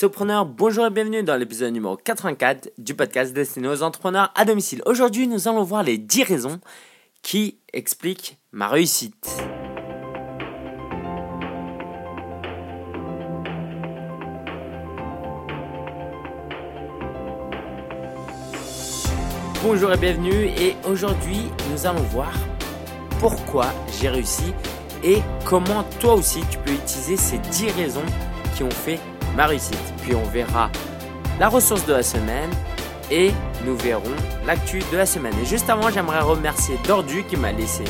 Bonjour et bienvenue dans l'épisode numéro 84 du podcast destiné aux entrepreneurs à domicile. Aujourd'hui, nous allons voir les 10 raisons qui expliquent ma réussite. Bonjour et bienvenue et aujourd'hui nous allons voir pourquoi j'ai réussi et comment toi aussi tu peux utiliser ces 10 raisons qui ont fait réussite. Puis on verra la ressource de la semaine et nous verrons l'actu de la semaine. Et juste avant, j'aimerais remercier Dordu qui m'a laissé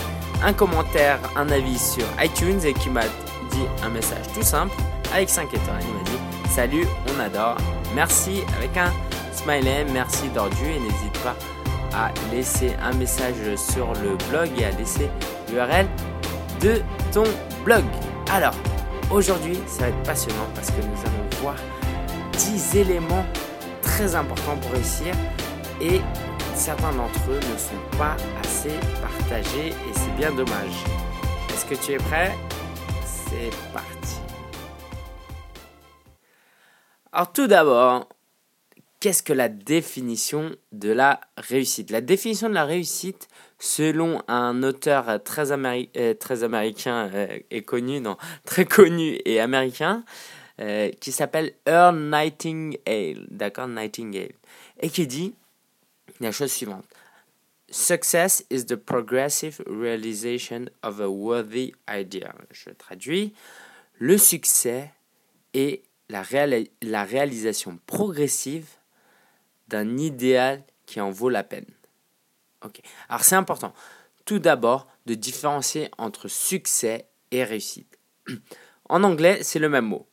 un commentaire, un avis sur iTunes et qui m'a dit un message tout simple avec 5 étoiles. Il m'a dit Salut, on adore. Merci avec un smiley. Merci Dordu et n'hésite pas à laisser un message sur le blog et à laisser l'URL de ton blog. Alors, aujourd'hui, ça va être passionnant parce que nous allons voir 10 éléments très importants pour réussir et certains d'entre eux ne sont pas assez partagés et c'est bien dommage. Est-ce que tu es prêt? C'est parti. Alors tout d'abord, qu'est-ce que la définition de la réussite? La définition de la réussite, selon un auteur très, euh, américain euh, et connu, non, très connu et américain, euh, qui s'appelle Earl Nightingale, d'accord, Nightingale, et qui dit la chose suivante. Success is the progressive realization of a worthy idea. Je traduis. Le succès est la, la réalisation progressive d'un idéal qui en vaut la peine. Ok. Alors c'est important. Tout d'abord de différencier entre succès et réussite. En anglais, c'est le même mot.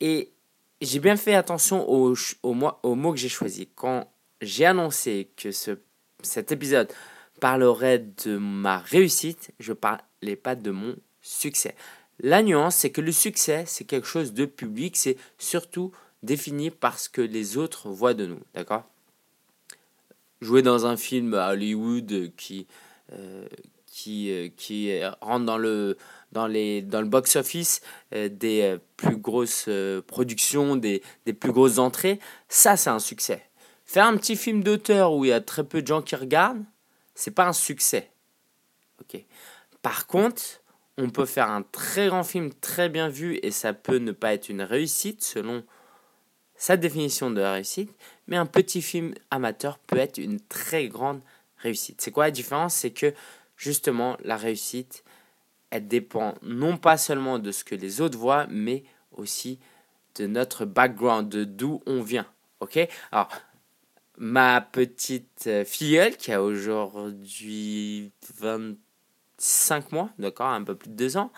Et j'ai bien fait attention aux, aux, mots que j'ai choisis. Quand j'ai annoncé que ce, cet épisode parlerait de ma réussite, je ne parlais pas de mon succès. La nuance, c'est que le succès, c'est quelque chose de public, c'est surtout défini par ce que les autres voient de nous, d'accord? Jouer dans un film à Hollywood qui, euh, qui, euh, qui rentre dans le, dans, les, dans le box-office euh, des plus grosses productions, des, des plus grosses entrées, ça c'est un succès. Faire un petit film d'auteur où il y a très peu de gens qui regardent, c'est pas un succès. ok Par contre, on peut faire un très grand film très bien vu et ça peut ne pas être une réussite selon sa définition de réussite, mais un petit film amateur peut être une très grande réussite. C'est quoi la différence? C'est que justement la réussite, elle dépend non pas seulement de ce que les autres voient, mais aussi de notre background, de d'où on vient. Ok? Alors, ma petite filleule qui a aujourd'hui 25 mois, d'accord, un peu plus de 2 ans,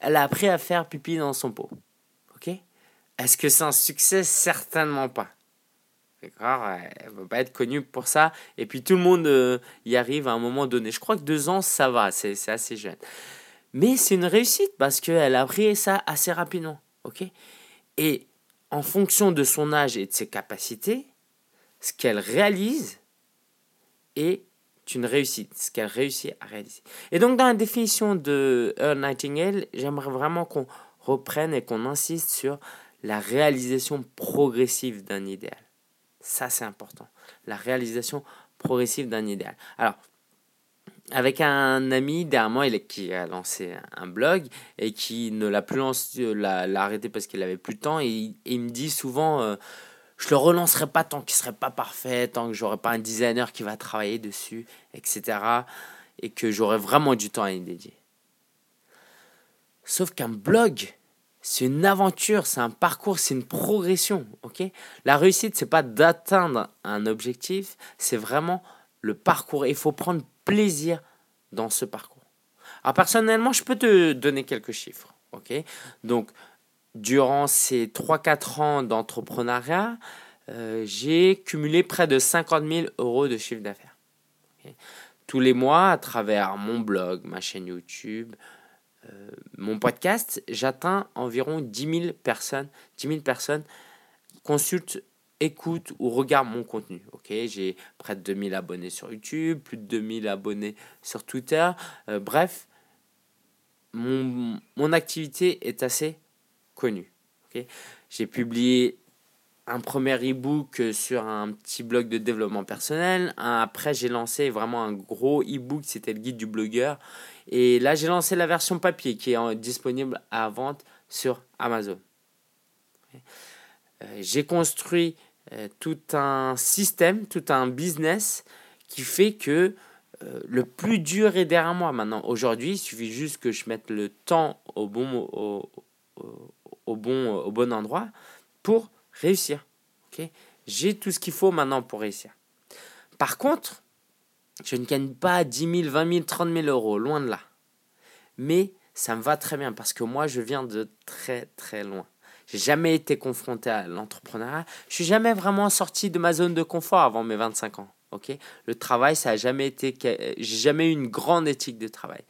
elle a appris à faire pipi dans son pot. Ok? Est-ce que c'est un succès? Certainement pas. D'accord? Elle ne va pas être connue pour ça. Et puis tout le monde euh, y arrive à un moment donné. Je crois que deux ans, ça va, c'est assez jeune. Mais c'est une réussite parce qu'elle a appris ça assez rapidement. ok? Et en fonction de son âge et de ses capacités, ce qu'elle réalise est une réussite, ce qu'elle réussit à réaliser. Et donc dans la définition de Earl Nightingale, j'aimerais vraiment qu'on reprenne et qu'on insiste sur la réalisation progressive d'un idéal. Ça, c'est important. La réalisation progressive d'un idéal. Alors, avec un ami dernièrement il, qui a lancé un blog et qui ne l'a plus lancé, l'a, arrêté parce qu'il avait plus de temps et, il me dit souvent euh, je le relancerai pas tant qu'il serait pas parfait, tant que j'aurai pas un designer qui va travailler dessus, etc. Et que j'aurai vraiment du temps à y dédier. Sauf qu'un blog, c'est une aventure, c'est un parcours, c'est une progression, ok? La réussite, c'est pas d'atteindre un objectif, c'est vraiment le parcours. Il faut prendre plaisir dans ce parcours. Alors personnellement, je peux te donner quelques chiffres, Donc, durant ces 3-4 ans d'entrepreneuriat, euh, j'ai cumulé près de 50 000 euros de chiffre d'affaires. Tous les mois, à travers mon blog, ma chaîne YouTube, euh, mon podcast, j'atteins environ 10 000 personnes. 10 000 personnes consultent, écoutent ou regardent mon contenu. Ok, j'ai près de 2000 abonnés sur YouTube, plus de 2000 abonnés sur Twitter. Euh, bref, mon, mon, activité est assez connue. Ok, j'ai publié un premier e-book sur un petit blog de développement personnel. Après, j'ai lancé vraiment un gros e-book, c'était le guide du blogueur. Et là, j'ai lancé la version papier qui est disponible à vente sur Amazon. Euh, j'ai construit euh, tout un système, tout un business qui fait que euh, le plus dur est derrière moi maintenant. Aujourd'hui, il suffit juste que je mette le temps au bon, au, au, bon, au bon endroit pour réussir. J'ai tout ce qu'il faut maintenant pour réussir. Par contre, je ne gagne pas 10 000, 20 000, 30 000 euros, loin de là. Mais ça me va très bien parce que moi, je viens de très très loin. J'ai jamais été confronté à l'entrepreneuriat. Je suis jamais vraiment sorti de ma zone de confort avant mes 25 ans. Ok, le travail, ça a jamais été, j'ai jamais eu une grande éthique de travail.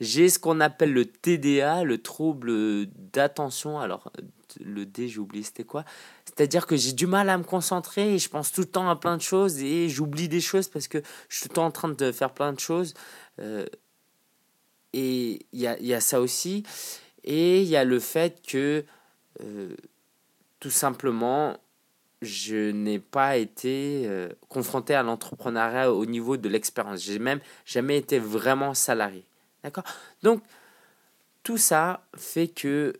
J'ai ce qu'on appelle le TDA, le trouble d'attention. Alors, le D, j'ai oublié, c'était quoi? C'est-à-dire que j'ai du mal à me concentrer et je pense tout le temps à plein de choses et j'oublie des choses parce que je suis tout le temps en train de faire plein de choses. Euh, et il y a, y a, ça aussi. Et il y a le fait que, euh, tout simplement, je n'ai pas été euh, confronté à l'entrepreneuriat au niveau de l'expérience. J'ai même jamais été vraiment salarié. D'accord? Donc, tout ça fait que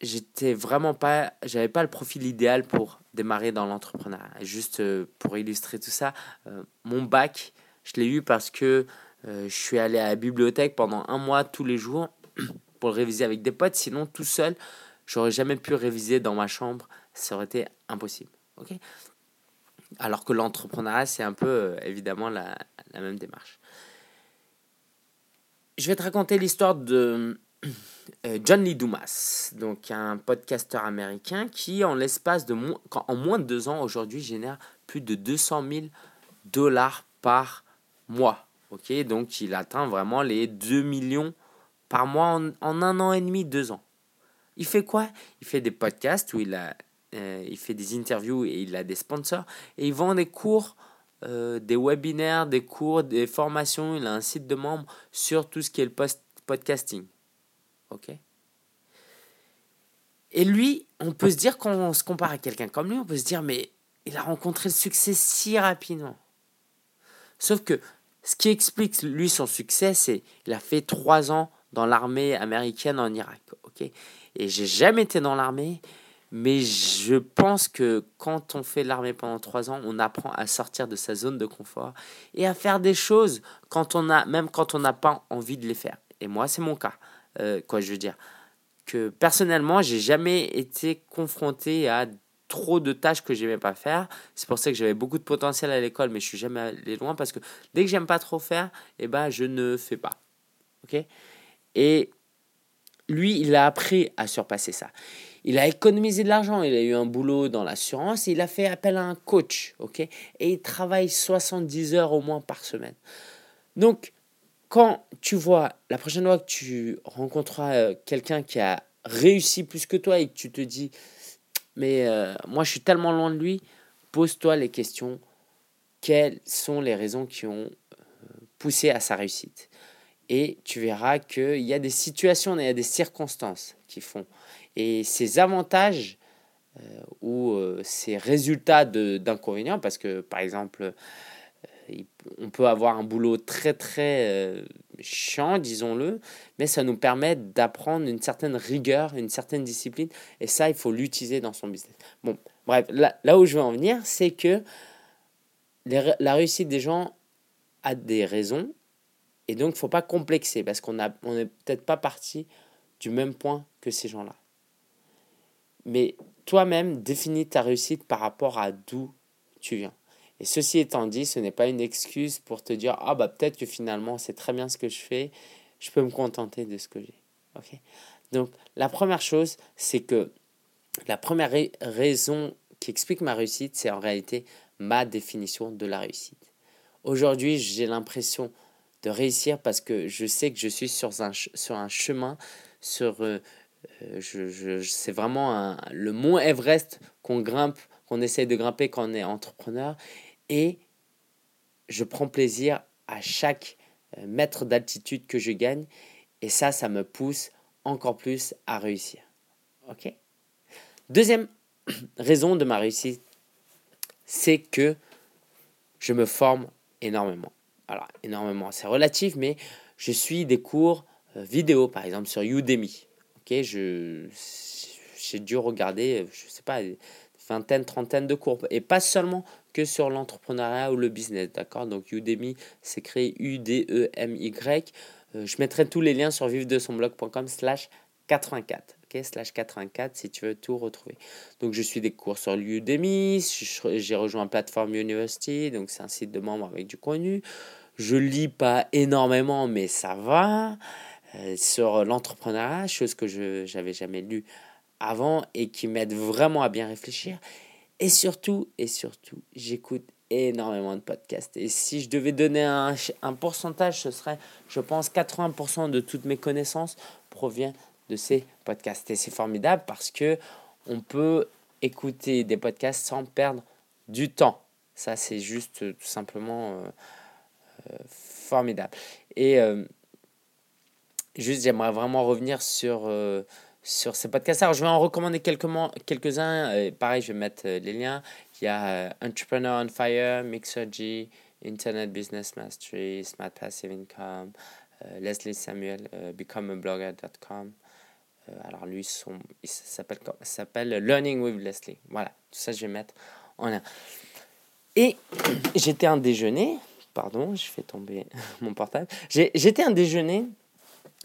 j'étais vraiment pas, j'avais pas le profil idéal pour démarrer dans l'entrepreneuriat. Juste euh, pour illustrer tout ça, mon bac, je l'ai eu parce que je suis allé à la bibliothèque pendant un mois tous les jours pour le réviser avec des potes. Sinon, tout seul, j'aurais jamais pu réviser dans ma chambre. Ça aurait été impossible. Ok? Alors que l'entrepreneuriat, c'est un peu euh, évidemment la, même démarche. Je vais te raconter l'histoire de euh, John Lee Dumas, donc un podcasteur américain qui, en l'espace de en moins de deux ans, aujourd'hui, génère plus de 200 000 dollars par mois. Ok, donc il atteint vraiment les 2 millions par mois en, un an et demi, deux ans. Il fait quoi? Il fait des podcasts où il a euh, il fait des interviews et il a des sponsors. Et il vend des cours, euh, des webinaires, des cours, des formations. Il a un site de membres sur tout ce qui est le podcasting. Ok? Et lui, on peut se dire, quand on se compare à quelqu'un comme lui, on peut se dire, mais il a rencontré le succès si rapidement. Sauf que ce qui explique lui son succès, c'est qu'il a fait trois ans dans l'armée américaine en Irak. Ok? Et j'ai jamais été dans l'armée. Mais je pense que quand on fait l'armée pendant trois ans, on apprend à sortir de sa zone de confort et à faire des choses quand on a, même quand on n'a pas envie de les faire. Et moi, c'est mon cas. Euh, quoi, je veux dire? Que personnellement, j'ai jamais été confronté à trop de tâches que j'aimais pas faire. C'est pour ça que j'avais beaucoup de potentiel à l'école, mais je suis jamais allé loin parce que dès que j'aime pas trop faire, eh ben, je ne fais pas. Ok? Et lui, il a appris à surpasser ça. Il a économisé de l'argent, il a eu un boulot dans l'assurance, il a fait appel à un coach, ok? Et il travaille 70 heures au moins par semaine. Donc, quand tu vois, la prochaine fois que tu rencontreras euh, quelqu'un qui a réussi plus que toi et que tu te dis, mais euh, moi je suis tellement loin de lui, pose-toi les questions, quelles sont les raisons qui ont euh, poussé à sa réussite? Et tu verras qu'il y a des situations, il y a des circonstances qui font. Et ces avantages euh, ou euh, ces résultats d'inconvénients, parce que par exemple, euh, on peut avoir un boulot très très chiant, disons-le, mais ça nous permet d'apprendre une certaine rigueur, une certaine discipline, et ça, il faut l'utiliser dans son business. Bon, bref, là, là où je veux en venir, c'est que la réussite des gens a des raisons, et donc, il ne faut pas complexer parce qu'on n'est peut-être pas parti du même point que ces gens-là. Mais toi-même, définis ta réussite par rapport à d'où tu viens. Et ceci étant dit, ce n'est pas une excuse pour te dire Ah, bah peut-être que finalement, c'est très bien ce que je fais, je peux me contenter de ce que j'ai. ok? Donc, la première chose, c'est que la première raison qui explique ma réussite, c'est en réalité ma définition de la réussite. Aujourd'hui, j'ai l'impression de réussir parce que je sais que je suis sur un, sur un chemin, sur, euh, euh, je, je, c'est vraiment un, le mont Everest qu'on grimpe, qu'on essaye de grimper quand on est entrepreneur. Et je prends plaisir à chaque euh, mètre d'altitude que je gagne. Et ça, ça me pousse encore plus à réussir. OK? Deuxième raison de ma réussite c'est que je me forme énormément. Alors, énormément, c'est relatif, mais je suis des cours euh, vidéo, par exemple, sur Udemy. Ok, je, j'ai dû regarder, je sais pas, vingtaine, trentaine de cours. Et pas seulement que sur l'entrepreneuriat ou le business, d'accord? Donc Udemy, c'est créé U-D-E-M-Y. Euh, je mettrai tous les liens sur vivre de son blog.com slash 84 slash 84 si tu veux tout retrouver. Donc je suis des cours sur Udemy, j'ai rejoint Platform University, donc c'est un site de membres avec du contenu. Je lis pas énormément, mais ça va. Euh, sur l'entrepreneuriat, chose que je n'avais jamais lu avant et qui m'aide vraiment à bien réfléchir. Et surtout, et surtout, j'écoute énormément de podcasts. Et si je devais donner un, un pourcentage, ce serait, je pense, 80% de toutes mes connaissances proviennent de ces podcasts. Et c'est formidable parce que on peut écouter des podcasts sans perdre du temps. Ça, c'est juste euh, tout simplement euh, euh, formidable. Et juste, j'aimerais vraiment revenir sur, sur ces podcasts. Alors, je vais en recommander quelques-uns. Quelques pareil, je vais mettre les liens. Il y a Entrepreneur on Fire, Mixergy, Internet Business Mastery, Smart Passive Income, Leslie Samuel, becomeablogger.com. Euh, alors lui, son, il s'appelle, s'appelle Learning with Leslie. Voilà, tout ça je vais mettre en lien. Et j'étais un déjeuner, pardon, je fais tomber mon portable. J'étais un déjeuner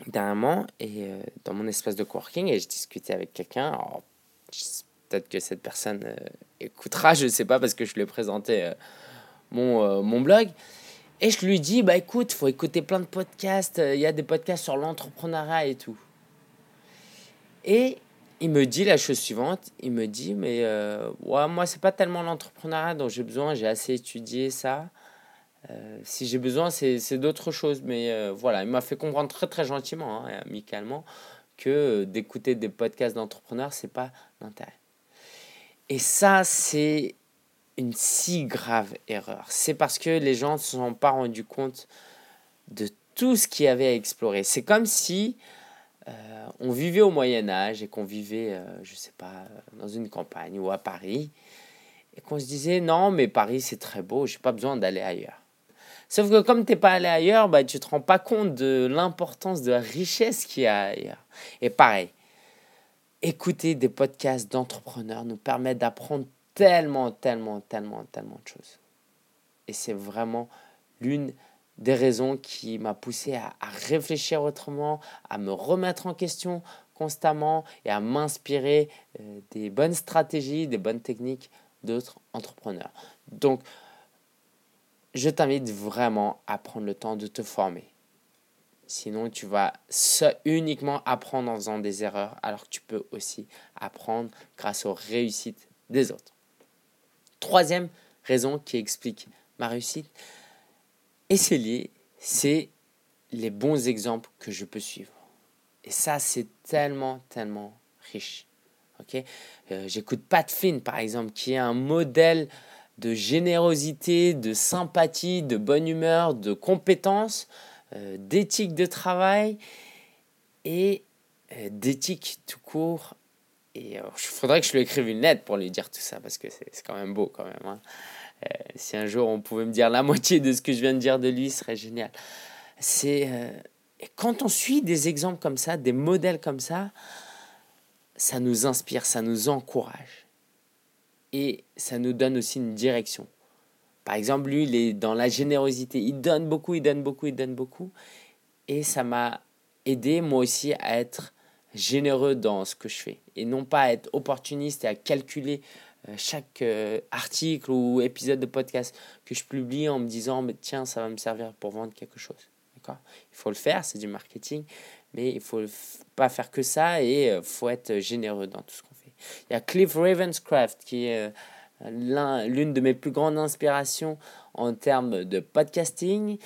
dernièrement et euh, dans mon espace de coworking et je discutais avec quelqu'un. Peut-être que cette personne euh, écoutera, je ne sais pas parce que je lui ai présenté mon, mon blog. Et je lui dis, bah écoute, faut écouter plein de podcasts. Il y a des podcasts sur l'entrepreneuriat et tout. Et il me dit la chose suivante, il me dit, mais euh, ouais, moi, c'est pas tellement l'entrepreneuriat dont j'ai besoin, j'ai assez étudié ça. Euh, si j'ai besoin, c'est d'autres choses. Mais euh, voilà, il m'a fait comprendre très très gentiment, hein, et amicalement, que d'écouter des podcasts d'entrepreneurs, c'est pas l'intérêt. Et ça, c'est une si grave erreur. C'est parce que les gens ne se sont pas rendus compte de tout ce qu'il y avait à explorer. C'est comme si euh, on vivait au Moyen Âge et qu'on vivait, euh, je sais pas, dans une campagne ou à Paris, et qu'on se disait non, mais Paris c'est très beau, j'ai pas besoin d'aller ailleurs. Sauf que comme tu n'es pas allé ailleurs, bah, tu te rends pas compte de l'importance de la richesse qu'il y a ailleurs. Et pareil, écouter des podcasts d'entrepreneurs nous permet d'apprendre tellement, tellement, tellement, tellement de choses. Et c'est vraiment l'une des raisons qui m'a poussé à, réfléchir autrement, à me remettre en question constamment et à m'inspirer euh, des bonnes stratégies, des bonnes techniques d'autres entrepreneurs. Donc, je t'invite vraiment à prendre le temps de te former. Sinon, tu vas uniquement apprendre en faisant des erreurs, alors que tu peux aussi apprendre grâce aux réussites des autres. Troisième raison qui explique ma réussite, et c'est lié, c'est les bons exemples que je peux suivre. Et ça, c'est tellement, tellement riche. Ok? Euh, J'écoute Pat Finn, par exemple, qui est un modèle de générosité, de sympathie, de bonne humeur, de compétence, euh, d'éthique de travail et euh, d'éthique tout court. Et il faudrait que je lui écrive une lettre pour lui dire tout ça, parce que c'est quand même beau quand même. Hein. Euh, si un jour on pouvait me dire la moitié de ce que je viens de dire de lui, ce serait génial. C'est euh, quand on suit des exemples comme ça, des modèles comme ça, ça nous inspire, ça nous encourage. Et ça nous donne aussi une direction. Par exemple, lui, il est dans la générosité. Il donne beaucoup, il donne beaucoup, il donne beaucoup. Et ça m'a aidé, moi aussi, à être généreux dans ce que je fais. Et non pas à être opportuniste et à calculer chaque euh, article ou épisode de podcast que je publie en me disant mais tiens ça va me servir pour vendre quelque chose. D'accord? Il faut le faire c'est du marketing mais il faut pas faire que ça et euh, faut être généreux dans tout ce qu'on fait. Il y a Cliff Ravenscraft qui est l'une de mes plus grandes inspirations en termes de podcasting.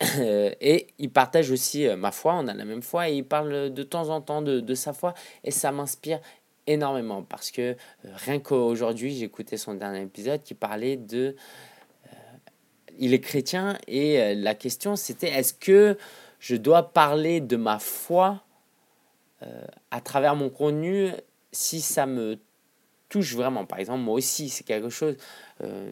Et il partage aussi ma foi, on a la même foi, et il parle de temps en temps de, de sa foi, et ça m'inspire énormément parce que euh, rien qu'aujourd'hui, j'écoutais son dernier épisode qui parlait de... Euh, il est chrétien et euh, la question c'était est-ce que je dois parler de ma foi à travers mon contenu si ça me touche vraiment? Par exemple, moi aussi, c'est quelque chose,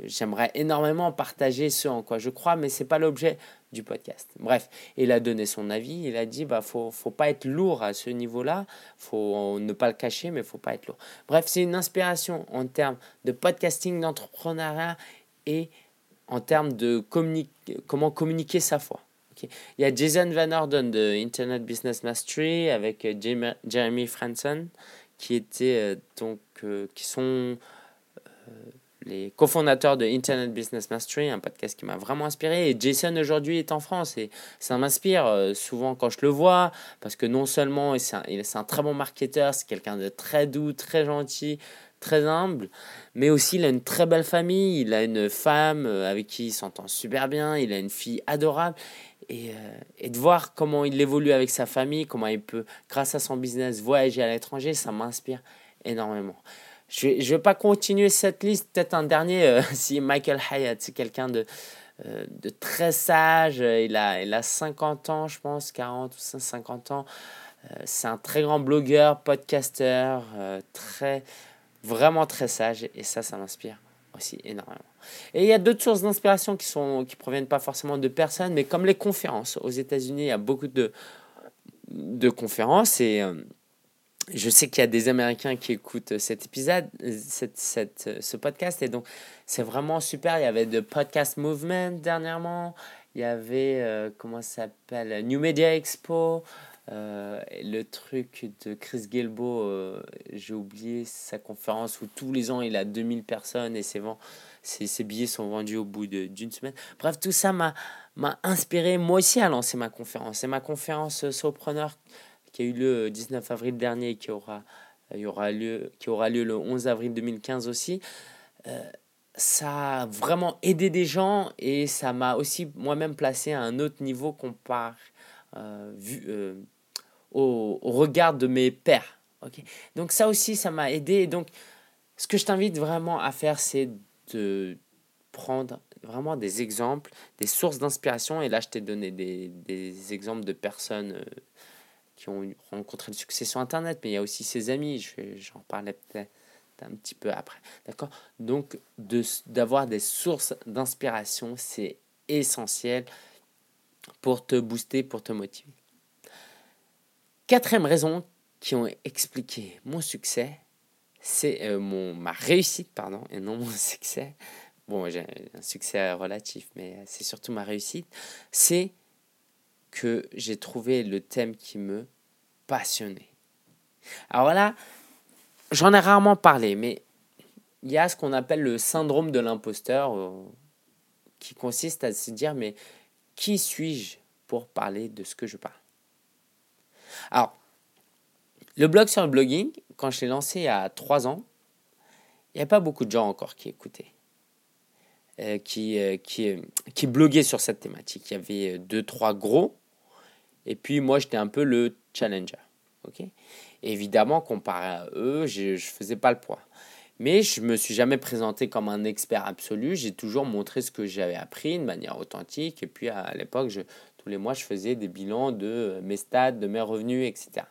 j'aimerais énormément partager ce en quoi je crois, mais ce n'est pas l'objet du podcast. Bref, il a donné son avis, il a dit, bah, faut, faut pas être lourd à ce niveau-là, faut ne pas le cacher, mais faut pas être lourd. Bref, c'est une inspiration en termes de podcasting, d'entrepreneuriat et en termes de comment communiquer sa foi. Il y a Jason Van Orden de Internet Business Mastery avec euh, Jeremy Franson qui étaient euh, donc euh, qui sont les cofondateurs de Internet Business Mastery, un podcast qui m'a vraiment inspiré. Et Jason aujourd'hui est en France et ça m'inspire souvent quand je le vois parce que non seulement c'est un, un, très bon marketeur, c'est quelqu'un de très doux, très gentil, très humble, mais aussi il a une très belle famille, il a une femme avec qui il s'entend super bien, il a une fille adorable euh, et, de voir comment il évolue avec sa famille, comment il peut, grâce à son business, voyager à l'étranger, ça m'inspire énormément. Je ne vais, pas continuer cette liste, peut-être un dernier, euh, si Michael Hyatt, c'est quelqu'un de, euh, de très sage, il a, il a 50 ans, je pense, 40 ou 50 ans. c'est un très grand blogueur, podcasteur, très, vraiment très sage, et ça, ça m'inspire aussi énormément. Et il y a d'autres sources d'inspiration qui sont qui proviennent pas forcément de personnes, mais comme les conférences. Aux États-Unis, il y a beaucoup de, de conférences et euh, je sais qu'il y a des Américains qui écoutent cet épisode, cette, cette, ce podcast, et donc c'est vraiment super. Il y avait de Podcast Movement dernièrement, il y avait, euh, comment ça s'appelle, New Media Expo, euh, le truc de Chris Guilbeault, j'ai oublié sa conférence où tous les ans il a 2000 personnes et vraiment ces, billets sont vendus au bout d'une semaine. Bref, tout ça m'a inspiré moi aussi à lancer ma conférence. C'est ma conférence euh, Sopreneur qui a eu lieu le 19 avril dernier et qui aura, il y aura lieu, qui aura lieu le 11 avril 2015 aussi. Euh, ça a vraiment aidé des gens et ça m'a aussi moi-même placé à un autre niveau comparé euh, euh, au, au, regard de mes pères. Okay donc ça aussi, ça m'a aidé. Donc, ce que je t'invite vraiment à faire, c'est de prendre vraiment des exemples, des sources d'inspiration. Et là, je t'ai donné des, des, exemples de personnes euh, qui ont rencontré le succès sur Internet, mais il y a aussi ses amis. J'en parlais peut-être un petit peu après. D'accord? Donc, d'avoir des sources d'inspiration, c'est essentiel pour te booster, pour te motiver. Quatrième raison qui ont expliqué mon succès, c'est euh, mon ma réussite pardon et non mon succès bon j'ai un succès relatif mais c'est surtout ma réussite c'est que j'ai trouvé le thème qui me passionnait alors là j'en ai rarement parlé mais il y a ce qu'on appelle le syndrome de l'imposteur euh, qui consiste à se dire mais qui suis-je pour parler de ce que je parle? Alors le blog sur le blogging, quand je l'ai lancé il y a trois ans, il n'y a pas beaucoup de gens encore qui écoutaient, euh, qui, euh, qui, euh, qui bloguaient sur cette thématique. Il y avait deux, trois gros, et puis moi j'étais un peu le challenger. ok? Évidemment, comparé à eux, je ne faisais pas le poids. Mais je ne me suis jamais présenté comme un expert absolu. J'ai toujours montré ce que j'avais appris de manière authentique. Et puis à l'époque, tous les mois, je faisais des bilans de mes stats, de mes revenus, etc.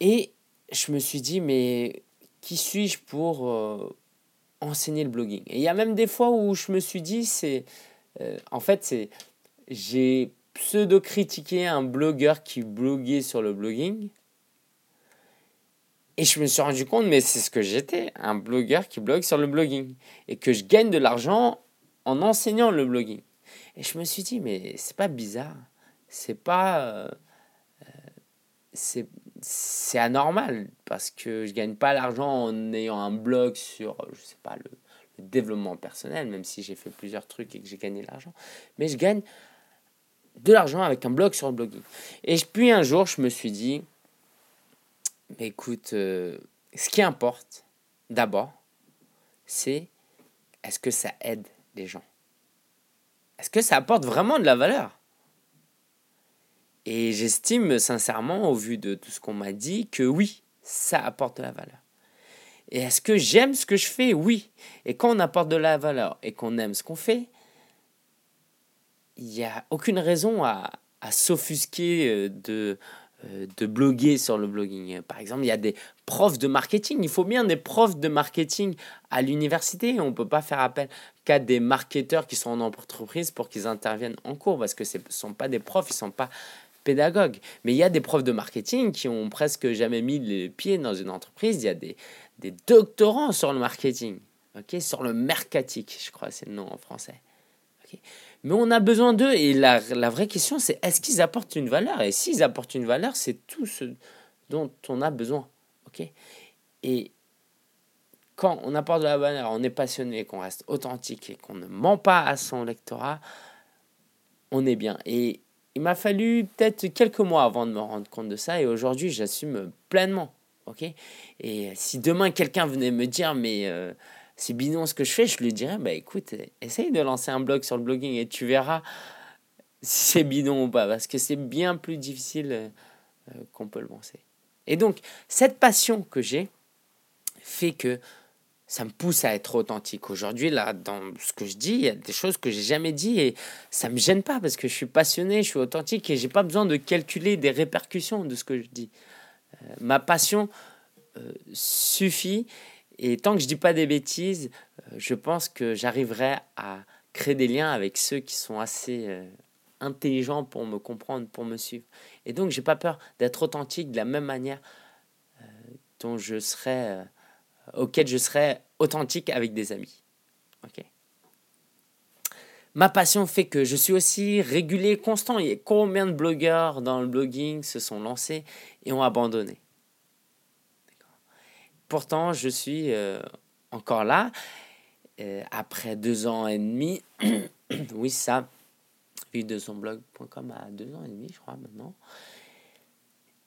Et je me suis dit, mais qui suis-je pour euh, enseigner le blogging? Et il y a même des fois où je me suis dit, c'est. Euh, en fait, c'est. J'ai pseudo-critiqué un blogueur qui bloguait sur le blogging. Et je me suis rendu compte, mais c'est ce que j'étais, un blogueur qui blogue sur le blogging. Et que je gagne de l'argent en enseignant le blogging. Et je me suis dit, mais c'est pas bizarre. C'est pas. Euh, c'est anormal parce que je gagne pas l'argent en ayant un blog sur, je sais pas, le, développement personnel, même si j'ai fait plusieurs trucs et que j'ai gagné de l'argent. Mais je gagne de l'argent avec un blog sur le blogging. Et puis un jour, je me suis dit, écoute, euh, ce qui importe d'abord, c'est est-ce que ça aide les gens? Est-ce que ça apporte vraiment de la valeur? Et j'estime sincèrement, au vu de tout ce qu'on m'a dit, que oui, ça apporte de la valeur. Et est-ce que j'aime ce que je fais? Oui. Et quand on apporte de la valeur et qu'on aime ce qu'on fait, il n'y a aucune raison à, à s'offusquer euh, de, euh, de bloguer sur le blogging. Par exemple, il y a des profs de marketing. Il faut bien des profs de marketing à l'université. On ne peut pas faire appel qu'à des marketeurs qui sont en entreprise pour qu'ils interviennent en cours parce que ce ne sont pas des profs, ils ne sont pas pédagogues. Mais il y a des profs de marketing qui ont presque jamais mis les pieds dans une entreprise. Il y a des, des doctorants sur le marketing, ok, sur le mercatique, je crois, c'est le nom en français. Mais on a besoin d'eux et la, la, vraie question c'est est-ce qu'ils apportent une valeur? Et s'ils apportent une valeur, c'est tout ce dont on a besoin. ok? Et quand on apporte de la valeur, on est passionné, qu'on reste authentique et qu'on ne ment pas à son lectorat, on est bien. Et il m'a fallu peut-être quelques mois avant de me rendre compte de ça et aujourd'hui j'assume pleinement. ok? Et si demain quelqu'un venait me dire mais... Euh, c'est bidon ce que je fais, je lui dirais, bah écoute, essaye de lancer un blog sur le blogging et tu verras si c'est bidon ou pas, parce que c'est bien plus difficile euh, qu'on peut le penser. Et donc, cette passion que j'ai fait que ça me pousse à être authentique. Aujourd'hui, là, dans ce que je dis, il y a des choses que j'ai jamais dit et ça me gêne pas parce que je suis passionné, je suis authentique et j'ai pas besoin de calculer des répercussions de ce que je dis. Euh, ma passion euh, suffit et tant que je dis pas des bêtises, euh, je pense que j'arriverai à créer des liens avec ceux qui sont assez euh, intelligents pour me comprendre, pour me suivre. Et donc, j'ai pas peur d'être authentique de la même manière euh, dont je serais, auquel je serais authentique avec des amis. Ok. Ma passion fait que je suis aussi régulier, constant. A combien de blogueurs dans le blogging se sont lancés et ont abandonné? Pourtant, je suis euh, encore là, euh, après deux ans et demi. oui, ça, vie de son blog.com à deux ans et demi, je crois, maintenant.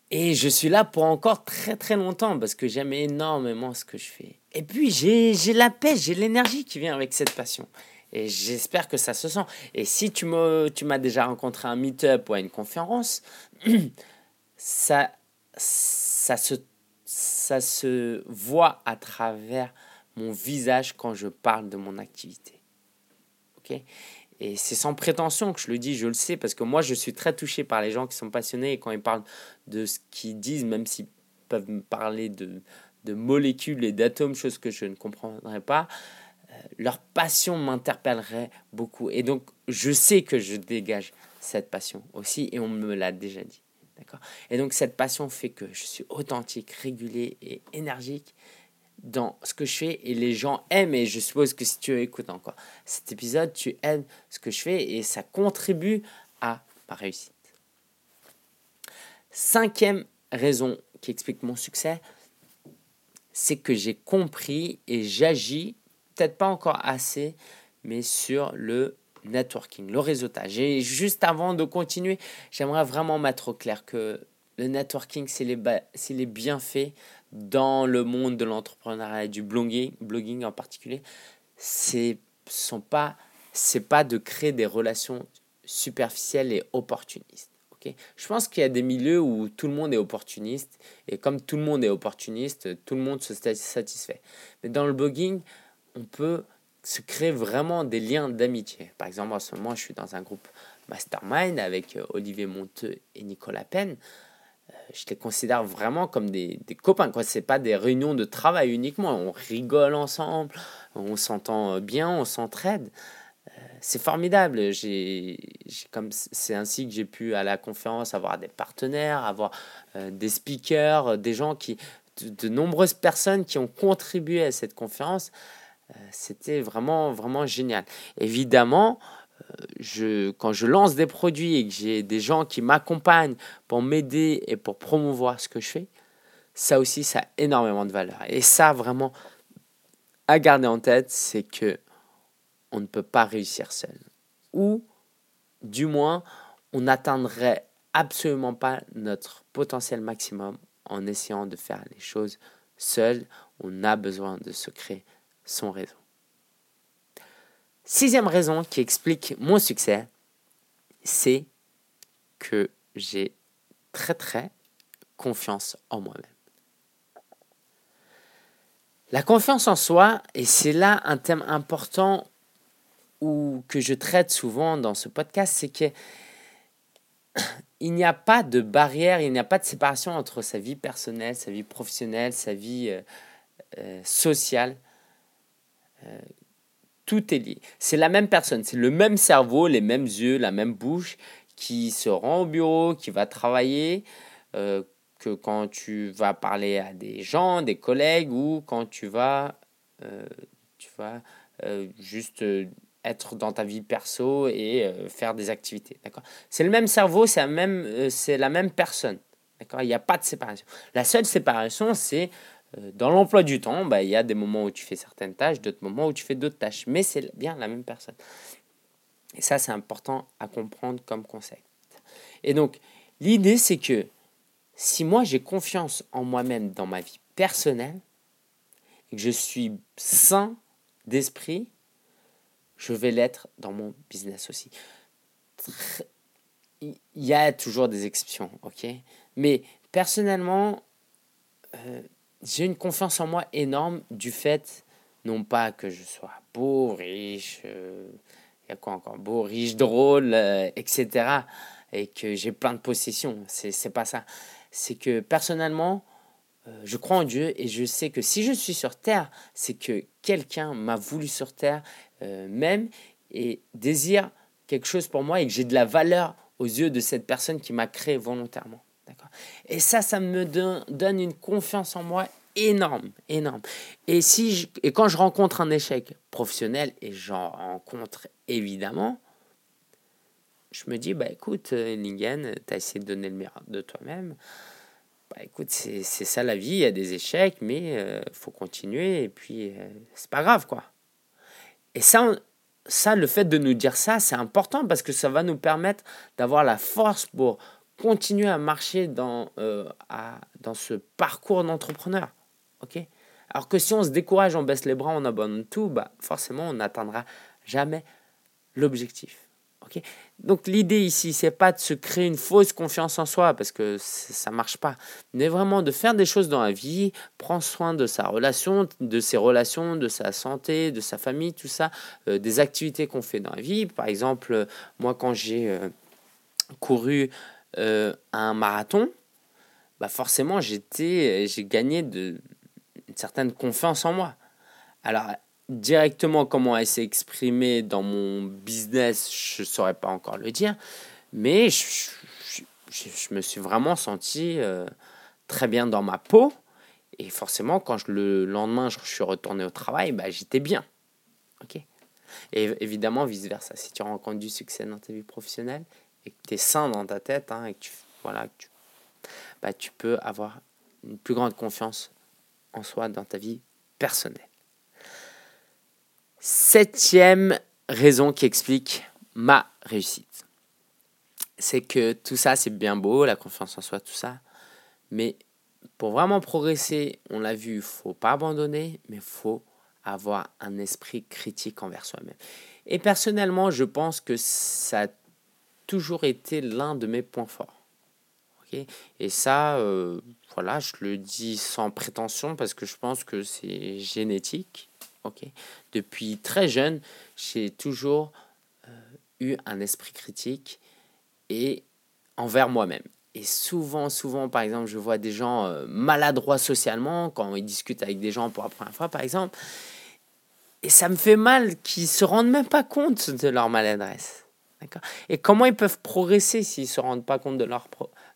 Et je suis là pour encore très très longtemps parce que j'aime énormément ce que je fais. Et puis j'ai la paix, j'ai l'énergie qui vient avec cette passion. Et j'espère que ça se sent. Et si tu m'as déjà rencontré à un meet-up ou à une conférence, ça, ça se ça se voit à travers mon visage quand je parle de mon activité. Ok? Et c'est sans prétention que je le dis, je le sais, parce que moi, je suis très touché par les gens qui sont passionnés et quand ils parlent de ce qu'ils disent, même s'ils peuvent me parler de, de molécules et d'atomes, choses que je ne comprendrais pas, euh, leur passion m'interpellerait beaucoup. Et donc, je sais que je dégage cette passion aussi, et on me l'a déjà dit. Et donc cette passion fait que je suis authentique, régulier et énergique dans ce que je fais et les gens aiment et je suppose que si tu écoutes encore cet épisode, tu aimes ce que je fais et ça contribue à ma réussite. Cinquième raison qui explique mon succès, c'est que j'ai compris et j'agis, peut-être pas encore assez, mais sur le networking, le réseautage. Juste avant de continuer, j'aimerais vraiment mettre au clair que le networking, c'est les, bienfaits dans le monde de l'entrepreneuriat et du blogging, blogging en particulier. C'est sont pas c'est pas de créer des relations superficielles et opportunistes. Je pense qu'il y a des milieux où tout le monde est opportuniste et comme tout le monde est opportuniste, tout le monde se satisfait. Mais dans le blogging, on peut se créer vraiment des liens d'amitié. Par exemple, en ce moment, je suis dans un groupe mastermind avec euh, Olivier Monteux et Nicolas Penn. Euh, je les considère vraiment comme des, copains. Ce n'est pas des réunions de travail uniquement. On rigole ensemble, on s'entend bien, on s'entraide. Euh, c'est formidable. Comme c'est ainsi que j'ai pu à la conférence avoir des partenaires, avoir des speakers, des gens qui, de nombreuses personnes qui ont contribué à cette conférence. Euh, c'était vraiment, vraiment génial. Évidemment, euh, je, quand je lance des produits et que j'ai des gens qui m'accompagnent pour m'aider et pour promouvoir ce que je fais, ça aussi, ça a énormément de valeur. Et ça, vraiment, à garder en tête, c'est que on ne peut pas réussir seul. Ou, du moins, on n'atteindrait absolument pas notre potentiel maximum en essayant de faire les choses seul. On a besoin de se créer son réseau. Sixième raison qui explique mon succès, c'est que j'ai très très confiance en moi-même. La confiance en soi, et c'est là un thème important ou que je traite souvent dans ce podcast, c'est que il n'y a pas de barrière, il n'y a pas de séparation entre sa vie personnelle, sa vie professionnelle, sa vie euh, euh, sociale. Euh, tout est lié. C'est la même personne, c'est le même cerveau, les mêmes yeux, la même bouche qui se rend au bureau, qui va travailler, que quand tu vas parler à des gens, des collègues ou quand tu vas, tu vas juste être dans ta vie perso et euh, faire des activités. C'est le même cerveau, c'est la même, euh, c'est la même personne. Il n'y a pas de séparation. La seule séparation, c'est euh, dans l'emploi du temps, bah, il y a des moments où tu fais certaines tâches, d'autres moments où tu fais d'autres tâches. Mais c'est bien la même personne. Et ça, c'est important à comprendre comme concept. Et donc, l'idée, c'est que si moi j'ai confiance en moi-même dans ma vie personnelle, et que je suis sain d'esprit, je vais l'être dans mon business aussi. Il y a toujours des exceptions, ok? Mais personnellement, euh, j'ai une confiance en moi énorme du fait, non pas que je sois beau, riche, euh, il y a quoi encore Beau, riche, drôle, euh, etc. Et que j'ai plein de possessions. C'est pas ça. C'est que personnellement, je crois en Dieu et je sais que si je suis sur terre, c'est que quelqu'un m'a voulu sur terre euh, même et désire quelque chose pour moi et que j'ai de la valeur aux yeux de cette personne qui m'a créé volontairement. Et ça, ça me donne une confiance en moi énorme, énorme. Et, si et quand je rencontre un échec professionnel, et j'en rencontre évidemment, je me dis, bah écoute, euh, Lingen, tu as essayé de donner le meilleur de toi-même. Bah écoute, c'est ça la vie, il y a des échecs, mais euh, faut continuer, et puis c'est pas grave, quoi. Et ça, ça, le fait de nous dire ça, c'est important parce que ça va nous permettre d'avoir la force pour continuer à marcher dans, euh, à, dans ce parcours d'entrepreneur. ok? Alors que si on se décourage, on baisse les bras, on abandonne tout, bah forcément, on n'atteindra jamais l'objectif. Donc l'idée ici, c'est pas de se créer une fausse confiance en soi parce que ça marche pas, mais vraiment de faire des choses dans la vie, prendre soin de sa relation, de ses relations, de sa santé, de sa famille, tout ça, euh, des activités qu'on fait dans la vie. Par exemple, moi quand j'ai euh, couru euh, un marathon, bah forcément j'étais, j'ai gagné de, une certaine confiance en moi. Alors directement comment elle s'est exprimée dans mon business, je ne saurais pas encore le dire, mais je, je, me suis vraiment senti euh, très bien dans ma peau. Et forcément, quand le lendemain, je suis retourné au travail, bah, j'étais bien. ok? Et évidemment, vice-versa. Si tu rencontres du succès dans ta vie professionnelle et que tu es sain dans ta tête, hein, et que tu, voilà, tu, bah, tu peux avoir une plus grande confiance en soi dans ta vie personnelle. Septième raison qui explique ma réussite. C'est que tout ça, c'est bien beau, la confiance en soi, tout ça. Mais pour vraiment progresser, on l'a vu, il faut pas abandonner, mais faut avoir un esprit critique envers soi-même. Et personnellement, je pense que ça a toujours été l'un de mes points forts. Et ça, euh, voilà, je le dis sans prétention parce que je pense que c'est génétique. ok? Depuis très jeune, j'ai toujours euh, eu un esprit critique et envers moi-même. Et souvent, souvent, par exemple, je vois des gens euh, maladroits socialement quand ils discutent avec des gens pour la première fois, par exemple. Et ça me fait mal qu'ils se rendent même pas compte de leur maladresse. Et comment ils peuvent progresser s'ils se rendent pas compte de leur,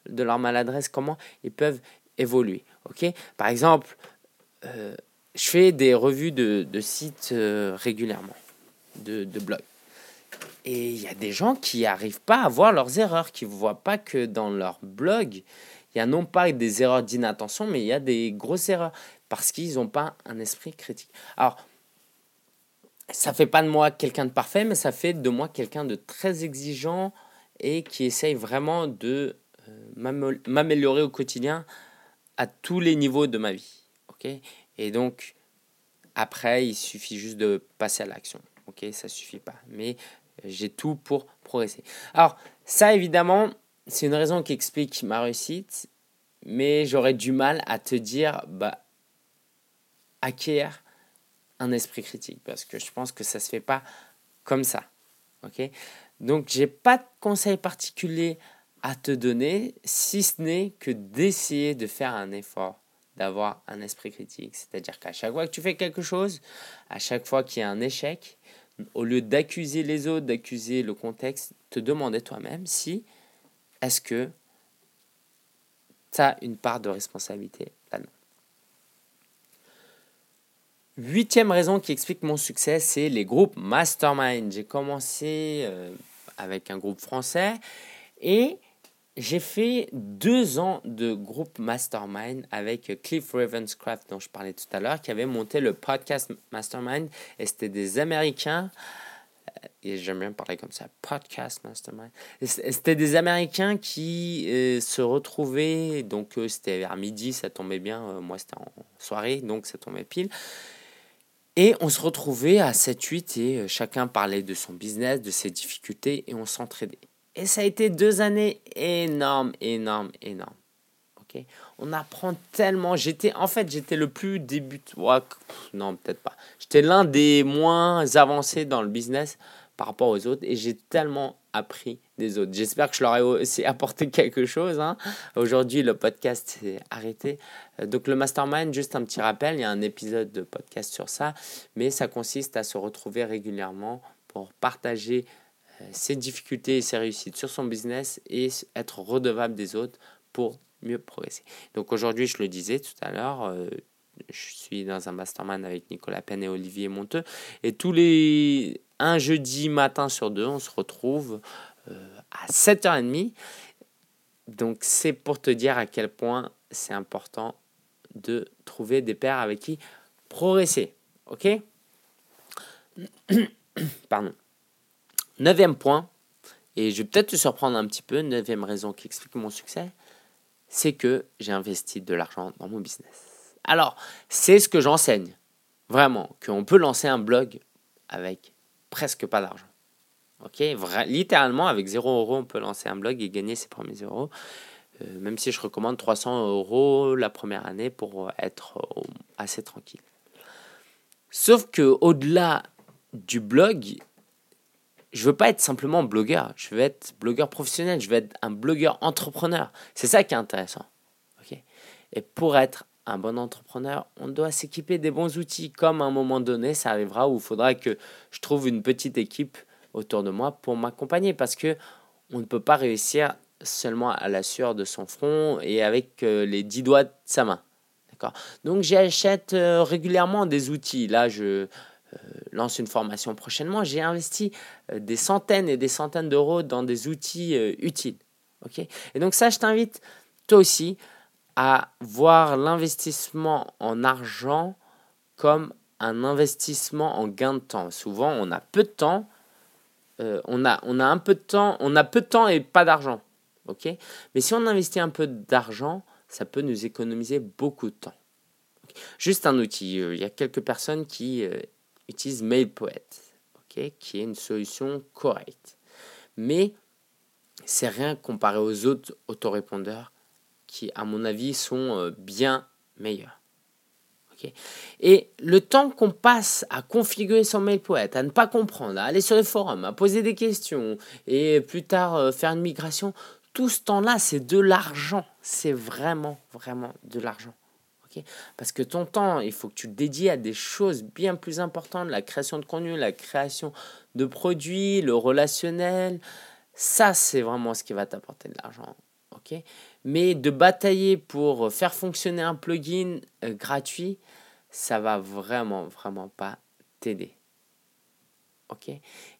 de leur maladresse? Comment ils peuvent évoluer? Ok Par exemple, euh, je fais des revues de, de sites euh, régulièrement, de, de blogs. Et il y a des gens qui n'arrivent pas à voir leurs erreurs, qui ne voient pas que dans leur blog, il y a non pas des erreurs d'inattention, mais il y a des grosses erreurs, parce qu'ils n'ont pas un esprit critique. Alors, ça fait pas de moi quelqu'un de parfait, mais ça fait de moi quelqu'un de très exigeant et qui essaye vraiment de euh, m'améliorer au quotidien à tous les niveaux de ma vie. ok? Et donc, après, il suffit juste de passer à l'action. Ok, ça suffit pas. Mais j'ai tout pour progresser. Alors, ça, évidemment, c'est une raison qui explique ma réussite. Mais j'aurais du mal à te dire, bah, acquiert un esprit critique. Parce que je pense que ça se fait pas comme ça. Ok? Donc, j'ai pas de conseil particulier à te donner, si ce n'est que d'essayer de faire un effort, d'avoir un esprit critique. C'est-à-dire qu'à chaque fois que tu fais quelque chose, à chaque fois qu'il y a un échec, au lieu d'accuser les autres, d'accuser le contexte, te demander toi-même si est-ce que tu as une part de responsabilité là-dedans. Huitième raison qui explique mon succès, c'est les groupes mastermind. J'ai commencé euh, avec un groupe français et j'ai fait deux ans de groupe mastermind avec Cliff Ravenscraft dont je parlais tout à l'heure, qui avait monté le podcast mastermind et c'était des Américains. Euh, et j'aime bien parler comme ça, podcast mastermind. C'était des Américains qui euh, se retrouvaient, donc c'était vers midi, ça tombait bien, moi c'était en soirée, donc ça tombait pile. Et on se retrouvait à 7-8 et euh, chacun parlait de son business, de ses difficultés et on s'entraidait. Et ça a été deux années énormes, énormes, énormes. ok? On apprend tellement. J'étais, en fait, j'étais le plus débutant. non, peut-être pas. J'étais l'un des moins avancés dans le business par rapport aux autres et j'ai tellement appris des autres. J'espère que je leur ai aussi apporté quelque chose. Hein. Aujourd'hui, le podcast s'est arrêté. Euh, donc le mastermind, juste un petit rappel, il y a un épisode de podcast sur ça, mais ça consiste à se retrouver régulièrement pour partager euh, ses difficultés et ses réussites sur son business et être redevable des autres pour mieux progresser. Donc aujourd'hui, je le disais tout à l'heure, euh, je suis dans un mastermind avec Nicolas Penn et Olivier Monteux. Et tous les un jeudi matin sur deux, on se retrouve euh, à 7h30. Donc c'est pour te dire à quel point c'est important de trouver des pairs avec qui progresser. Ok? Pardon. Neuvième point, et je vais peut-être te surprendre un petit peu, neuvième raison qui explique mon succès, c'est que j'ai investi de l'argent dans mon business. Alors, c'est ce que j'enseigne. Vraiment, qu'on peut lancer un blog avec presque pas d'argent. Ok, littéralement avec 0 euros, on peut lancer un blog et gagner ses premiers euros. Euh, même si je recommande 300 euros la première année pour être euh, assez tranquille. Sauf que au-delà du blog, je veux pas être simplement blogueur. Je veux être blogueur professionnel. Je veux être un blogueur entrepreneur. C'est ça qui est intéressant. ok? Et pour être un bon entrepreneur, on doit s'équiper des bons outils. Comme à un moment donné, ça arrivera où il faudra que je trouve une petite équipe autour de moi pour m'accompagner parce que on ne peut pas réussir seulement à la sueur de son front et avec euh, les dix doigts de sa main. D'accord? Donc j'achète euh, régulièrement des outils. Là, je euh, lance une formation prochainement. J'ai investi des centaines et des centaines d'euros dans des outils utiles. et donc ça, je t'invite toi aussi à voir l'investissement en argent comme un investissement en gain de temps. Souvent, on a peu de temps, euh, on, a, on a un peu de temps, on a peu de temps et pas d'argent. ok? Mais si on investit un peu d'argent, ça peut nous économiser beaucoup de temps. Juste un outil. Euh, il y a quelques personnes qui euh, utilisent MailPoet, ok? Qui est une solution correcte. Mais c'est rien comparé aux autres autorépondeurs qui, à mon avis, sont euh, bien meilleurs. Et le temps qu'on passe à configurer son mail poète, à ne pas comprendre, à aller sur les forums, à poser des questions et plus tard euh, faire une migration, tout ce temps-là, c'est de l'argent. C'est vraiment, vraiment de l'argent. Parce que ton temps, il faut que tu le dédies à des choses bien plus importantes, la création de contenu, la création de produits, le relationnel. Ça, c'est vraiment ce qui va t'apporter de l'argent. ok mais de batailler pour faire fonctionner un plugin euh, gratuit, ça va vraiment, vraiment pas t'aider. Ok?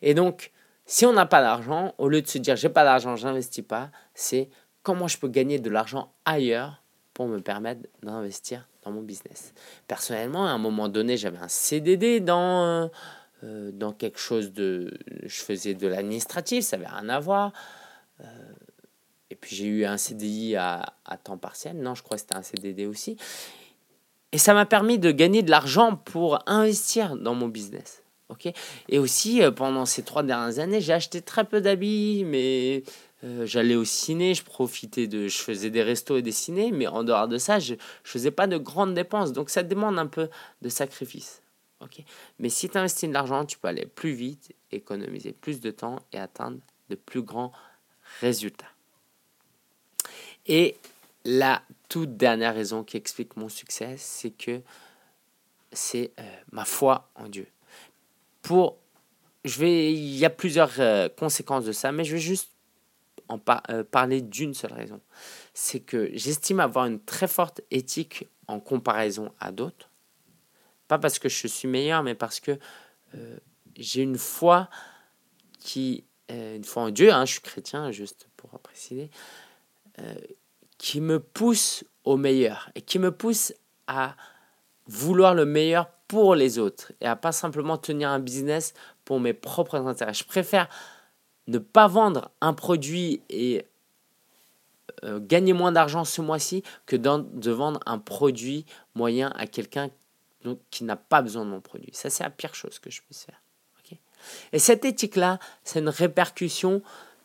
Et donc, si on n'a pas d'argent, au lieu de se dire j'ai pas d'argent, j'investis pas, c'est comment je peux gagner de l'argent ailleurs pour me permettre d'investir dans mon business? Personnellement, à un moment donné, j'avais un CDD dans, euh, dans quelque chose de... Je faisais de l'administratif, ça n'avait rien à voir. Puis j'ai eu un CDI à, à, temps partiel. Non, je crois que c'était un CDD aussi. Et ça m'a permis de gagner de l'argent pour investir dans mon business. ok? Et aussi, euh, pendant ces trois dernières années, j'ai acheté très peu d'habits, mais euh, j'allais au ciné, je profitais de... Je faisais des restos et des ciné, mais en dehors de ça, je ne faisais pas de grandes dépenses. Donc ça demande un peu de sacrifice. ok? Mais si tu investis de l'argent, tu peux aller plus vite, économiser plus de temps et atteindre de plus grands résultats. Et la toute dernière raison qui explique mon succès, c'est que c'est euh, ma foi en Dieu. Pour, je vais, il y a plusieurs euh, conséquences de ça, mais je vais juste en euh, parler d'une seule raison. C'est que j'estime avoir une très forte éthique en comparaison à d'autres. Pas parce que je suis meilleur, mais parce que j'ai une foi qui, une foi en Dieu, hein, je suis chrétien, juste pour préciser, qui me pousse au meilleur et qui me pousse à vouloir le meilleur pour les autres et à pas simplement tenir un business pour mes propres intérêts. Je préfère ne pas vendre un produit et euh, gagner moins d'argent ce mois-ci que de vendre un produit moyen à quelqu'un qui n'a pas besoin de mon produit. Ça, c'est la pire chose que je puisse faire. et cette éthique-là, c'est une répercussion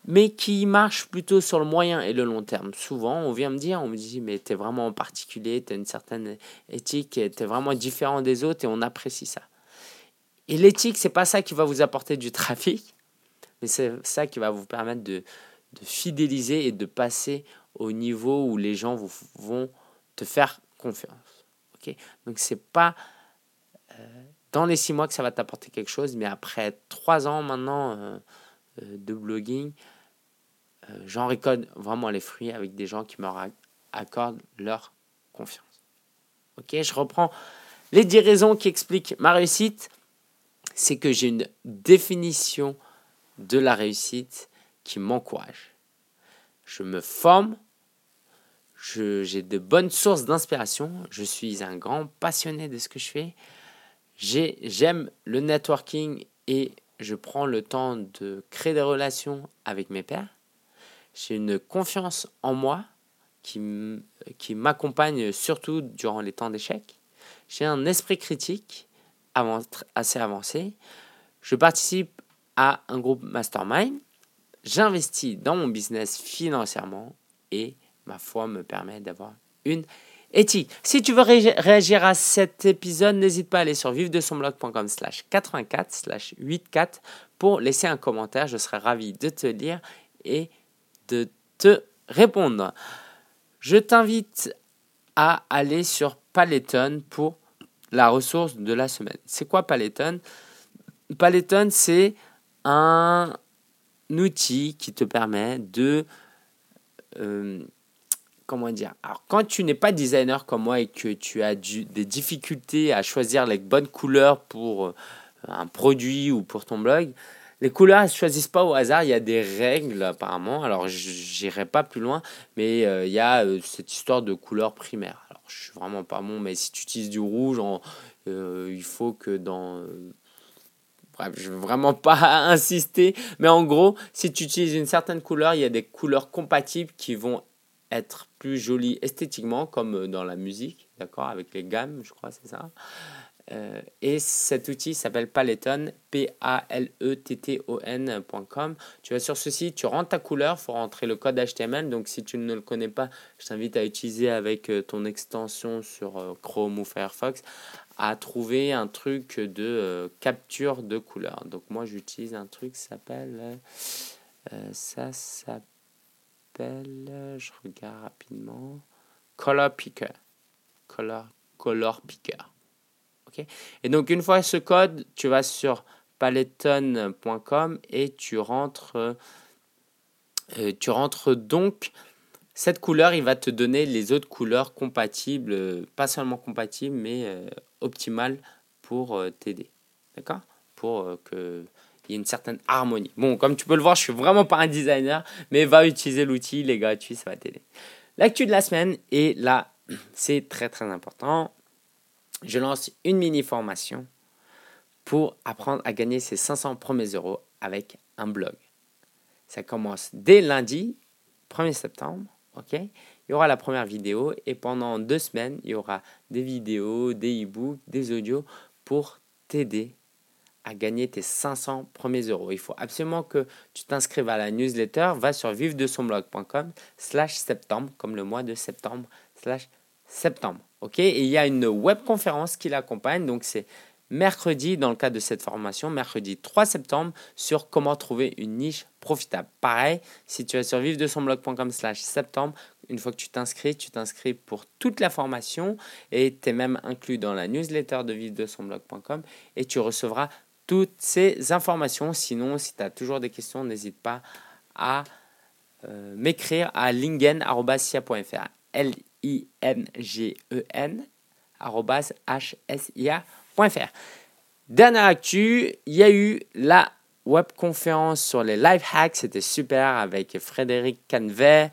mais qui marche plutôt sur le moyen et le long terme. Souvent, on vient me dire, on me dit, mais tu es vraiment en particulier, tu as une certaine éthique, tu es vraiment différent des autres et on apprécie ça. Et l'éthique, c'est pas ça qui va vous apporter du trafic, mais c'est ça qui va vous permettre de, de, fidéliser et de passer au niveau où les gens vous, vont te faire confiance. ok? Donc, c'est pas euh, dans les six mois que ça va t'apporter quelque chose, mais après trois ans maintenant. Euh, de blogging, euh, j'en récolte vraiment les fruits avec des gens qui me accordent leur confiance. Ok, je reprends les 10 raisons qui expliquent ma réussite. C'est que j'ai une définition de la réussite qui m'encourage. Je me forme, j'ai de bonnes sources d'inspiration, je suis un grand passionné de ce que je fais, j'aime le networking et je prends le temps de créer des relations avec mes pairs. J'ai une confiance en moi qui m'accompagne surtout durant les temps d'échec. J'ai un esprit critique assez avancé. Je participe à un groupe mastermind. J'investis dans mon business financièrement et ma foi me permet d'avoir une éthique. Si tu veux réagir à cet épisode, n'hésite pas à aller sur vivre-de-son-blog.com slash 84 slash 84 pour laisser un commentaire. Je serai ravi de te lire et de te répondre. Je t'invite à aller sur Paletton pour la ressource de la semaine. C'est quoi Paletton Paletton, c'est un outil qui te permet de... Euh, comment dire Alors, quand tu n'es pas designer comme moi et que tu as des difficultés à choisir les bonnes couleurs pour euh, un produit ou pour ton blog, les couleurs, ne choisissent pas au hasard. Il y a des règles apparemment. Alors, j'irai pas plus loin, mais euh, il y a euh, cette histoire de couleurs primaires. Alors, je suis vraiment pas bon, mais si tu utilises du rouge, il faut que dans Bref, je ne veux vraiment pas insister, mais en gros, si tu utilises une certaine couleur, il y a des couleurs compatibles qui vont être plus joli esthétiquement, comme euh, dans la musique, d'accord, avec les gammes, je crois, c'est ça. Euh, et cet outil s'appelle Paletton, P-A-L-E-T-T-O-N.com. Tu vas sur ce site, tu rentres ta couleur, il faut rentrer le code HTML. Donc si tu ne le connais pas, je t'invite à utiliser avec euh, ton extension sur Chrome ou Firefox à trouver un truc de capture de couleur. Donc moi j'utilise un truc s'appelle... ça s'appelle je regarde rapidement, Color Picker. Color, color Picker. ok Et donc, une fois ce code, tu vas sur paletton.com et tu rentres, euh, tu rentres donc cette couleur, il va te donner les autres couleurs compatibles, pas seulement compatibles, mais euh, optimales pour euh, t'aider. D'accord? Pour que il y a une certaine harmonie. Bon, comme tu peux le voir, je suis vraiment pas un designer, mais va utiliser l'outil, il est gratuit, ça va t'aider. L'actu de la semaine, et là, c'est très très important. Je lance une mini formation pour apprendre à gagner ses 500 premiers euros avec un blog. Ça commence dès lundi, 1er septembre, ok? Il y aura la première vidéo et pendant deux semaines, il y aura des vidéos, des e-books, des audios pour t'aider à gagner tes 500 premiers euros. Il faut absolument que tu t'inscrives à la newsletter. Va sur vive de son blog.com slash septembre, comme le mois de septembre, slash septembre. OK? Il y a une web conférence qui l'accompagne. Donc, c'est mercredi, dans le cadre de cette formation, mercredi 3 septembre, sur comment trouver une niche profitable. Pareil, si tu vas sur vivre de son blog.com slash septembre, une fois que tu t'inscris, tu t'inscris pour toute la formation et tu es même inclus dans la newsletter de vivre de son blog.com et tu recevras toutes ces informations. Sinon, si tu as toujours des questions, n'hésite pas à euh, m'écrire à lingen.sia.fr. L-I-N-G-E-N hsia.fr. Dernière actu, il y a eu la webconférence sur les life hacks, c'était super avec Frédéric Canvet,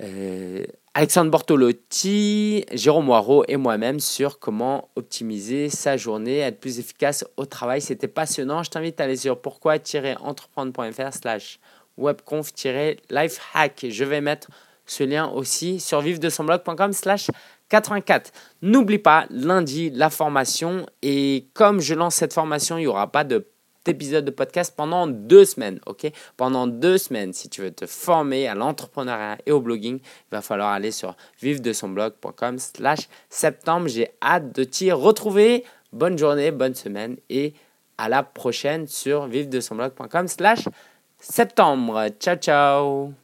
euh, Alexandre Bortolotti, Jérôme Moirot et moi-même sur comment optimiser sa journée, être plus efficace au travail. C'était passionnant. Je t'invite à aller sur pourquoi-entreprendre.fr slash webconf-lifehack. Je vais mettre ce lien aussi sur de son blog.com slash 84. N'oublie pas, lundi, la formation. Et comme je lance cette formation, il n'y aura pas d'épisode de podcast pendant deux semaines. ok? Pendant deux semaines, si tu veux te former à l'entrepreneuriat et au blogging, il va falloir aller sur vive de son blog.com slash septembre. J'ai hâte de t'y retrouver. Bonne journée, bonne semaine et à la prochaine sur vive de son blog.com slash septembre. Ciao, ciao